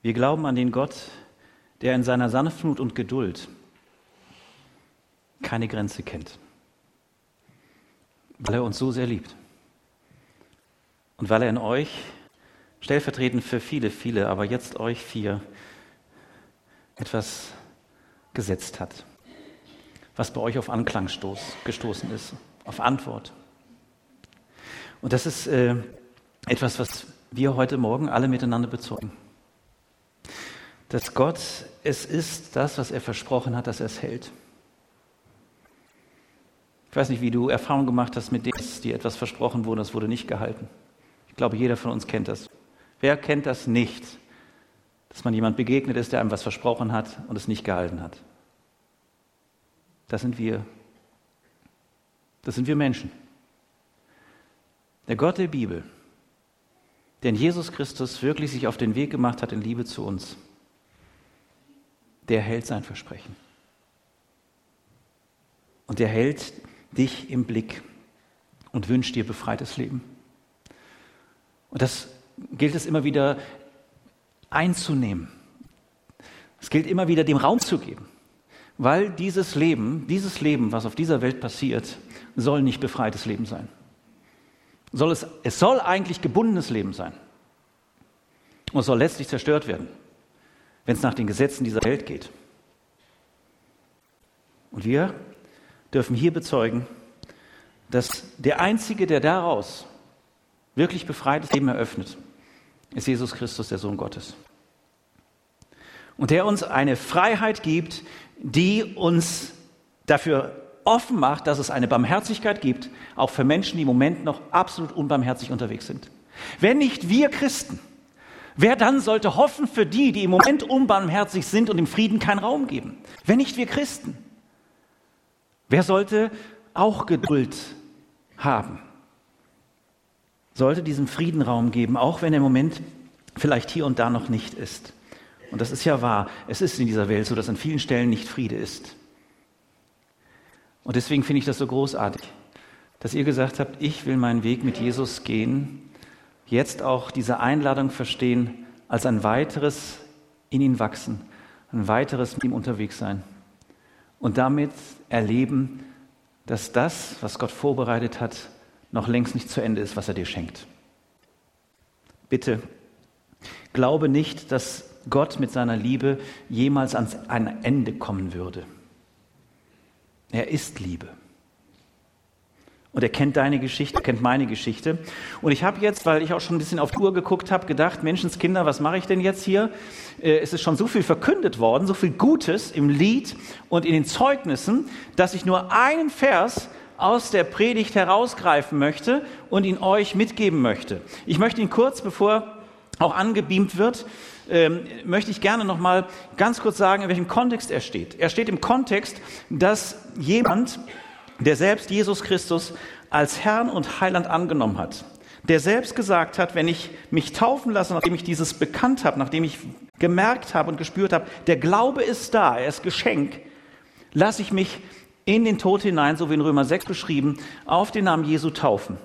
Wir glauben an den Gott, der in seiner Sanftmut und Geduld keine Grenze kennt, weil er uns so sehr liebt und weil er in euch, stellvertretend für viele, viele, aber jetzt euch vier, etwas gesetzt hat, was bei euch auf Anklang stoß, gestoßen ist, auf Antwort. Und das ist äh, etwas, was wir heute Morgen alle miteinander bezeugen. Dass Gott es ist, das, was er versprochen hat, dass er es hält. Ich weiß nicht, wie du Erfahrung gemacht hast mit dem, dass dir etwas versprochen wurde, das wurde nicht gehalten. Ich glaube, jeder von uns kennt das. Wer kennt das nicht? Dass man jemand begegnet ist, der einem was versprochen hat und es nicht gehalten hat. Das sind wir. Das sind wir Menschen. Der Gott der Bibel, der in Jesus Christus wirklich sich auf den Weg gemacht hat in Liebe zu uns, der hält sein Versprechen. Und der hält dich im Blick und wünscht dir befreites Leben. Und das gilt es immer wieder einzunehmen. Es gilt immer wieder dem Raum zu geben, weil dieses Leben, dieses Leben, was auf dieser Welt passiert, soll nicht befreites Leben sein soll es, es soll eigentlich gebundenes Leben sein. Und es soll letztlich zerstört werden, wenn es nach den Gesetzen dieser Welt geht. Und wir dürfen hier bezeugen, dass der Einzige, der daraus wirklich befreites Leben eröffnet, ist Jesus Christus, der Sohn Gottes. Und der uns eine Freiheit gibt, die uns dafür offen macht, dass es eine Barmherzigkeit gibt, auch für Menschen, die im Moment noch absolut unbarmherzig unterwegs sind. Wenn nicht wir Christen, wer dann sollte hoffen für die, die im Moment unbarmherzig sind und dem Frieden keinen Raum geben? Wenn nicht wir Christen, wer sollte auch Geduld haben? Sollte diesem Frieden Raum geben, auch wenn er im Moment vielleicht hier und da noch nicht ist. Und das ist ja wahr. Es ist in dieser Welt so, dass an vielen Stellen nicht Friede ist. Und deswegen finde ich das so großartig, dass ihr gesagt habt, ich will meinen Weg mit Jesus gehen, jetzt auch diese Einladung verstehen als ein weiteres in ihn wachsen, ein weiteres mit ihm unterwegs sein und damit erleben, dass das, was Gott vorbereitet hat, noch längst nicht zu Ende ist, was er dir schenkt. Bitte, glaube nicht, dass Gott mit seiner Liebe jemals ans ein Ende kommen würde. Er ist Liebe. Und er kennt deine Geschichte, er kennt meine Geschichte. Und ich habe jetzt, weil ich auch schon ein bisschen auf die Uhr geguckt habe, gedacht, Menschenskinder, was mache ich denn jetzt hier? Äh, es ist schon so viel verkündet worden, so viel Gutes im Lied und in den Zeugnissen, dass ich nur einen Vers aus der Predigt herausgreifen möchte und ihn euch mitgeben möchte. Ich möchte ihn kurz, bevor auch angebeamt wird, ähm, möchte ich gerne noch mal ganz kurz sagen, in welchem Kontext er steht. Er steht im Kontext, dass jemand, der selbst Jesus Christus als Herrn und Heiland angenommen hat, der selbst gesagt hat, wenn ich mich taufen lasse, nachdem ich dieses bekannt habe, nachdem ich gemerkt habe und gespürt habe, der Glaube ist da, er ist Geschenk, lasse ich mich in den Tod hinein, so wie in Römer 6 beschrieben, auf den Namen Jesu taufen.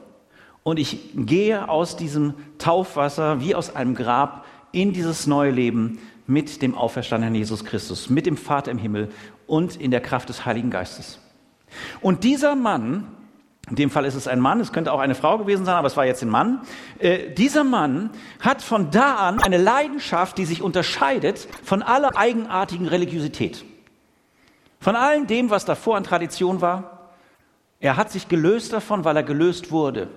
Und ich gehe aus diesem Taufwasser wie aus einem Grab in dieses neue Leben mit dem auferstandenen Jesus Christus, mit dem Vater im Himmel und in der Kraft des Heiligen Geistes. Und dieser Mann, in dem Fall ist es ein Mann, es könnte auch eine Frau gewesen sein, aber es war jetzt ein Mann, äh, dieser Mann hat von da an eine Leidenschaft, die sich unterscheidet von aller eigenartigen Religiosität. Von allem dem, was davor an Tradition war. Er hat sich gelöst davon, weil er gelöst wurde.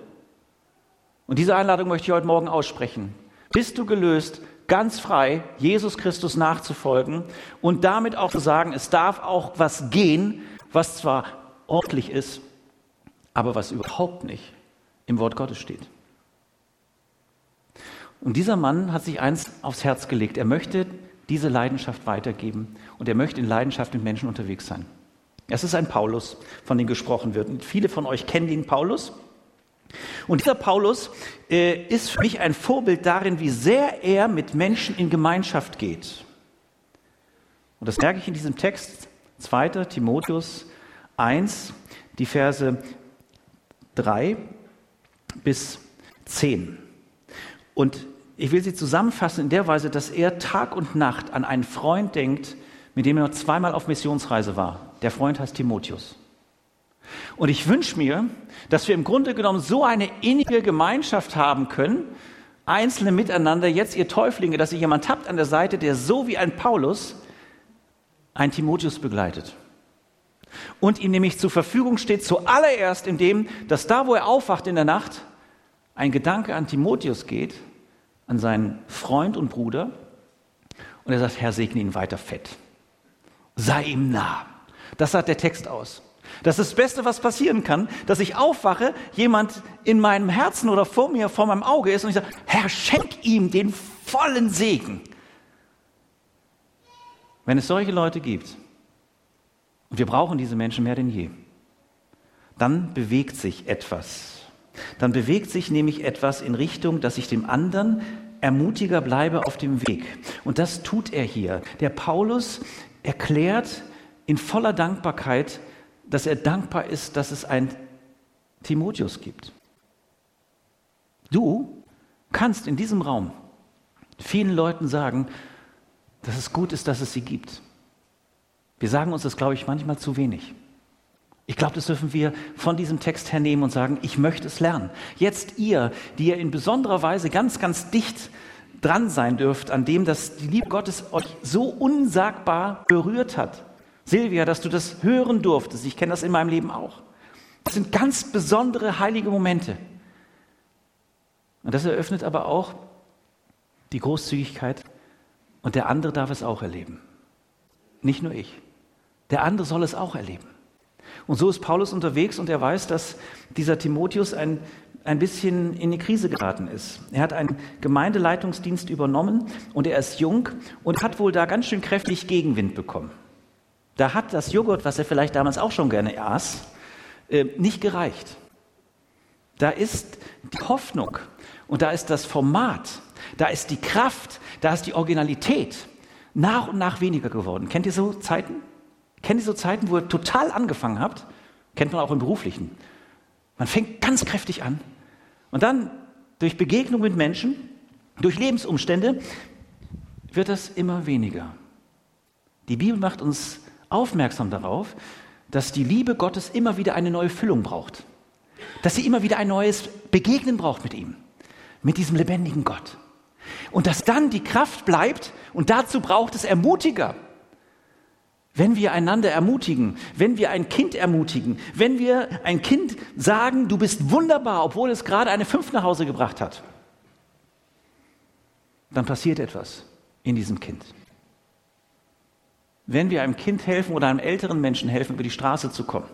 Und diese Einladung möchte ich heute Morgen aussprechen. Bist du gelöst, ganz frei, Jesus Christus nachzufolgen und damit auch zu sagen, es darf auch was gehen, was zwar ordentlich ist, aber was überhaupt nicht im Wort Gottes steht. Und dieser Mann hat sich eins aufs Herz gelegt. Er möchte diese Leidenschaft weitergeben und er möchte in Leidenschaft mit Menschen unterwegs sein. Es ist ein Paulus, von dem gesprochen wird. Und viele von euch kennen den Paulus. Und dieser Paulus äh, ist für mich ein Vorbild darin, wie sehr er mit Menschen in Gemeinschaft geht. Und das merke ich in diesem Text 2. Timotheus 1, die Verse 3 bis 10. Und ich will sie zusammenfassen in der Weise, dass er Tag und Nacht an einen Freund denkt, mit dem er noch zweimal auf Missionsreise war. Der Freund heißt Timotheus. Und ich wünsche mir, dass wir im Grunde genommen so eine innige Gemeinschaft haben können, Einzelne miteinander, jetzt ihr Täuflinge, dass ihr jemand habt an der Seite, der so wie ein Paulus ein Timotheus begleitet. Und ihm nämlich zur Verfügung steht, zuallererst in dem, dass da, wo er aufwacht in der Nacht, ein Gedanke an Timotheus geht, an seinen Freund und Bruder, und er sagt, Herr, segne ihn weiter fett. Sei ihm nah. Das sagt der Text aus. Das ist das Beste, was passieren kann, dass ich aufwache, jemand in meinem Herzen oder vor mir, vor meinem Auge ist und ich sage, Herr, schenk ihm den vollen Segen. Wenn es solche Leute gibt, und wir brauchen diese Menschen mehr denn je, dann bewegt sich etwas. Dann bewegt sich nämlich etwas in Richtung, dass ich dem anderen ermutiger bleibe auf dem Weg. Und das tut er hier. Der Paulus erklärt in voller Dankbarkeit, dass er dankbar ist, dass es ein Timotheus gibt. Du kannst in diesem Raum vielen Leuten sagen, dass es gut ist, dass es sie gibt. Wir sagen uns das, glaube ich, manchmal zu wenig. Ich glaube, das dürfen wir von diesem Text hernehmen und sagen, ich möchte es lernen. Jetzt ihr, die ihr in besonderer Weise ganz, ganz dicht dran sein dürft an dem, dass die Liebe Gottes euch so unsagbar berührt hat, Silvia, dass du das hören durftest. Ich kenne das in meinem Leben auch. Das sind ganz besondere heilige Momente. Und das eröffnet aber auch die Großzügigkeit und der andere darf es auch erleben. Nicht nur ich. Der andere soll es auch erleben. Und so ist Paulus unterwegs und er weiß, dass dieser Timotheus ein, ein bisschen in die Krise geraten ist. Er hat einen Gemeindeleitungsdienst übernommen und er ist jung und hat wohl da ganz schön kräftig Gegenwind bekommen. Da hat das Joghurt, was er vielleicht damals auch schon gerne aß, äh, nicht gereicht. Da ist die Hoffnung und da ist das Format, da ist die Kraft, da ist die Originalität nach und nach weniger geworden. Kennt ihr so Zeiten? Kennt ihr so Zeiten, wo ihr total angefangen habt? Kennt man auch im Beruflichen. Man fängt ganz kräftig an und dann durch Begegnung mit Menschen, durch Lebensumstände wird das immer weniger. Die Bibel macht uns aufmerksam darauf, dass die Liebe Gottes immer wieder eine neue Füllung braucht. Dass sie immer wieder ein neues Begegnen braucht mit ihm, mit diesem lebendigen Gott. Und dass dann die Kraft bleibt und dazu braucht es Ermutiger. Wenn wir einander ermutigen, wenn wir ein Kind ermutigen, wenn wir ein Kind sagen, du bist wunderbar, obwohl es gerade eine Fünf nach Hause gebracht hat, dann passiert etwas in diesem Kind. Wenn wir einem Kind helfen oder einem älteren Menschen helfen, über die Straße zu kommen,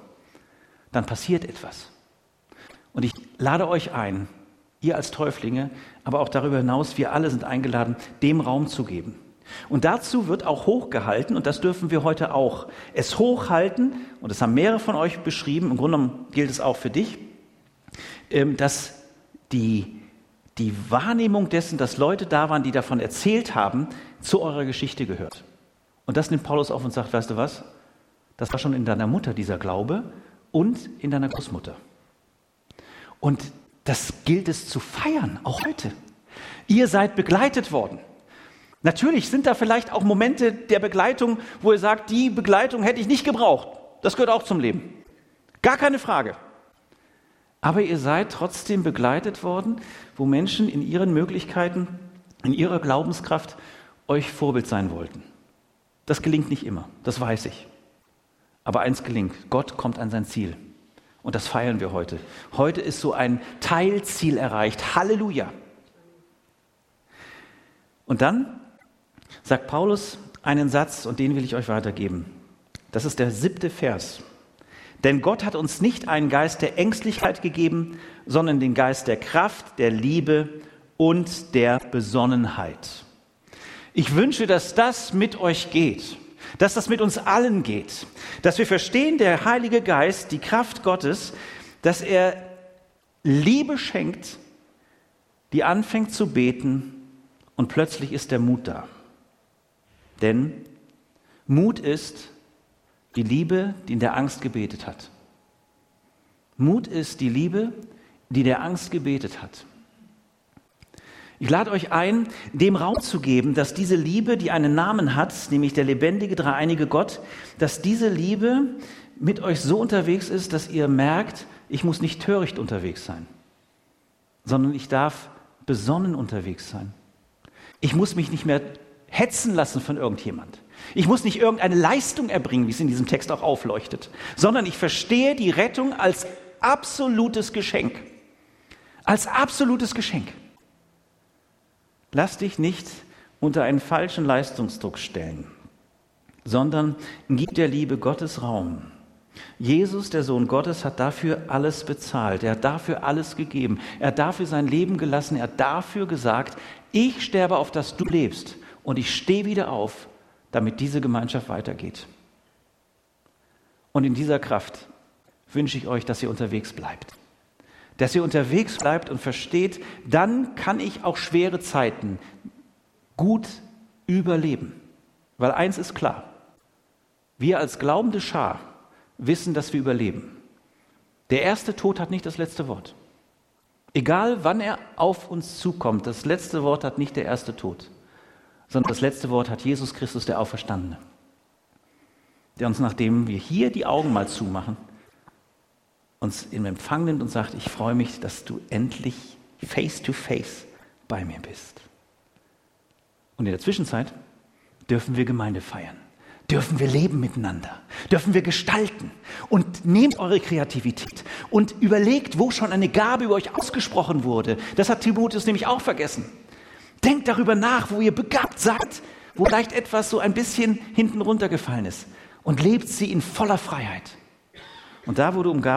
dann passiert etwas. Und ich lade euch ein, ihr als Täuflinge, aber auch darüber hinaus, wir alle sind eingeladen, dem Raum zu geben. Und dazu wird auch hochgehalten, und das dürfen wir heute auch, es hochhalten, und das haben mehrere von euch beschrieben, im Grunde genommen gilt es auch für dich, ähm, dass die, die Wahrnehmung dessen, dass Leute da waren, die davon erzählt haben, zu eurer Geschichte gehört. Und das nimmt Paulus auf und sagt, weißt du was? Das war schon in deiner Mutter dieser Glaube und in deiner Großmutter. Und das gilt es zu feiern, auch heute. Ihr seid begleitet worden. Natürlich sind da vielleicht auch Momente der Begleitung, wo ihr sagt, die Begleitung hätte ich nicht gebraucht. Das gehört auch zum Leben. Gar keine Frage. Aber ihr seid trotzdem begleitet worden, wo Menschen in ihren Möglichkeiten, in ihrer Glaubenskraft euch Vorbild sein wollten. Das gelingt nicht immer, das weiß ich. Aber eins gelingt, Gott kommt an sein Ziel. Und das feiern wir heute. Heute ist so ein Teilziel erreicht. Halleluja. Und dann sagt Paulus einen Satz, und den will ich euch weitergeben. Das ist der siebte Vers. Denn Gott hat uns nicht einen Geist der Ängstlichkeit gegeben, sondern den Geist der Kraft, der Liebe und der Besonnenheit. Ich wünsche, dass das mit euch geht, dass das mit uns allen geht, dass wir verstehen, der Heilige Geist, die Kraft Gottes, dass er Liebe schenkt, die anfängt zu beten und plötzlich ist der Mut da. Denn Mut ist die Liebe, die in der Angst gebetet hat. Mut ist die Liebe, die der Angst gebetet hat. Ich lade euch ein, dem Raum zu geben, dass diese Liebe, die einen Namen hat, nämlich der lebendige, dreieinige Gott, dass diese Liebe mit euch so unterwegs ist, dass ihr merkt, ich muss nicht töricht unterwegs sein, sondern ich darf besonnen unterwegs sein. Ich muss mich nicht mehr hetzen lassen von irgendjemand. Ich muss nicht irgendeine Leistung erbringen, wie es in diesem Text auch aufleuchtet, sondern ich verstehe die Rettung als absolutes Geschenk. Als absolutes Geschenk. Lass dich nicht unter einen falschen Leistungsdruck stellen, sondern gib der Liebe Gottes Raum. Jesus, der Sohn Gottes, hat dafür alles bezahlt. Er hat dafür alles gegeben. Er hat dafür sein Leben gelassen. Er hat dafür gesagt, ich sterbe auf, dass du lebst. Und ich stehe wieder auf, damit diese Gemeinschaft weitergeht. Und in dieser Kraft wünsche ich euch, dass ihr unterwegs bleibt. Dass ihr unterwegs bleibt und versteht, dann kann ich auch schwere Zeiten gut überleben. Weil eins ist klar, wir als glaubende Schar wissen, dass wir überleben. Der erste Tod hat nicht das letzte Wort. Egal wann er auf uns zukommt, das letzte Wort hat nicht der erste Tod, sondern das letzte Wort hat Jesus Christus, der Auferstandene, der uns, nachdem wir hier die Augen mal zumachen, uns in Empfang nimmt und sagt, ich freue mich, dass du endlich face to face bei mir bist. Und in der Zwischenzeit dürfen wir Gemeinde feiern dürfen wir leben miteinander, dürfen wir gestalten. Und nehmt eure Kreativität und überlegt, wo schon eine Gabe über euch ausgesprochen wurde. Das hat Timotheus nämlich auch vergessen. Denkt darüber nach, wo ihr begabt seid, wo vielleicht etwas so ein bisschen hinten runtergefallen ist und lebt sie in voller Freiheit. Und da, wo du um Gabe